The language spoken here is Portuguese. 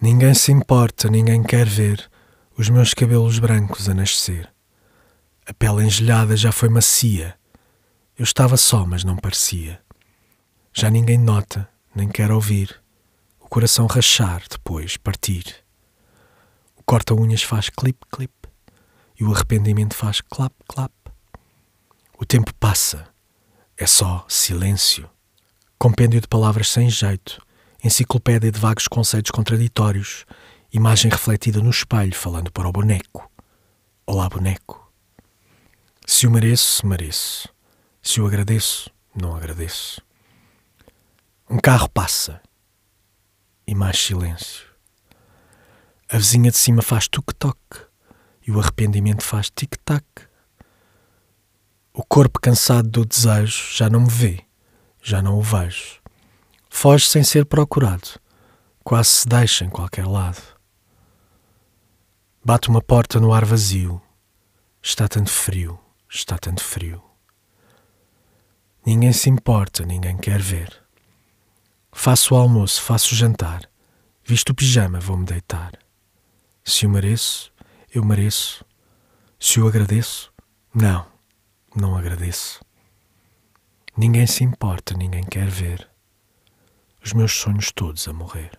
Ninguém se importa, ninguém quer ver os meus cabelos brancos a nascer. A pele engelhada já foi macia. Eu estava só, mas não parecia. Já ninguém nota, nem quer ouvir. O coração rachar, depois partir. O corta-unhas faz clip-clip e o arrependimento faz clap-clap. O tempo passa, é só silêncio. Compêndio de palavras sem jeito, enciclopédia de vagos conceitos contraditórios, imagem refletida no espelho falando para o boneco. Olá, boneco. Se o mereço, mereço. Se o agradeço, não agradeço. Um carro passa e mais silêncio. A vizinha de cima faz tuk-toc e o arrependimento faz tic-tac. O corpo cansado do desejo já não me vê, já não o vejo. Foge sem ser procurado, quase se deixa em qualquer lado. Bate uma porta no ar vazio. Está tanto frio, está tanto frio. Ninguém se importa, ninguém quer ver. Faço o almoço, faço o jantar. Visto o pijama, vou-me deitar. Se o mereço, eu mereço. Se o agradeço, não, não agradeço. Ninguém se importa, ninguém quer ver os meus sonhos todos a morrer.